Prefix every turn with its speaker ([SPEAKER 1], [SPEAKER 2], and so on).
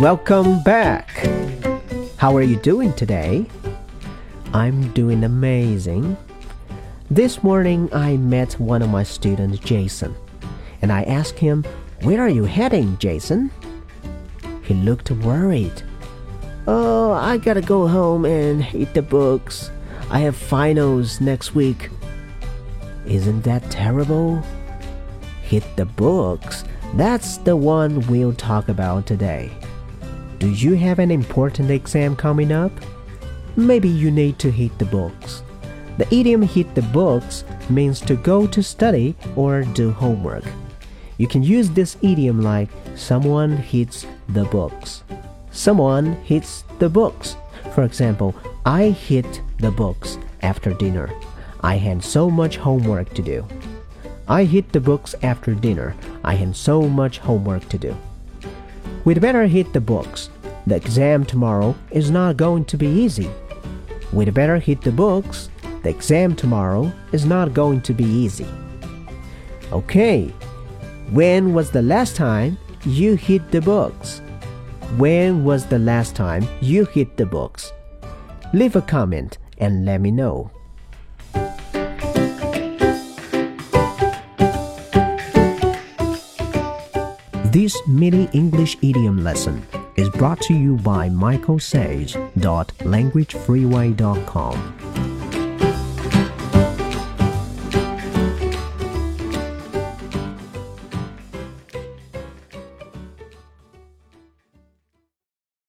[SPEAKER 1] Welcome back. How are you doing today? I'm doing amazing. This morning I met one of my students, Jason, and I asked him, Where are you heading, Jason? He looked worried. Oh, I gotta go home and eat the books. I have finals next week. Isn't that terrible? Hit the books. That's the one we'll talk about today. Do you have an important exam coming up? Maybe you need to hit the books. The idiom hit the books means to go to study or do homework. You can use this idiom like someone hits the books. Someone hits the books. For example, I hit the books after dinner. I had so much homework to do. I hit the books after dinner. I had so much homework to do. We'd better hit the books. The exam tomorrow is not going to be easy. We'd better hit the books. The exam tomorrow is not going to be easy. Okay, when was the last time you hit the books? When was the last time you hit the books? Leave a comment and let me know. This mini English idiom lesson is brought to you by Michael michaelsage.languagefreeway.com.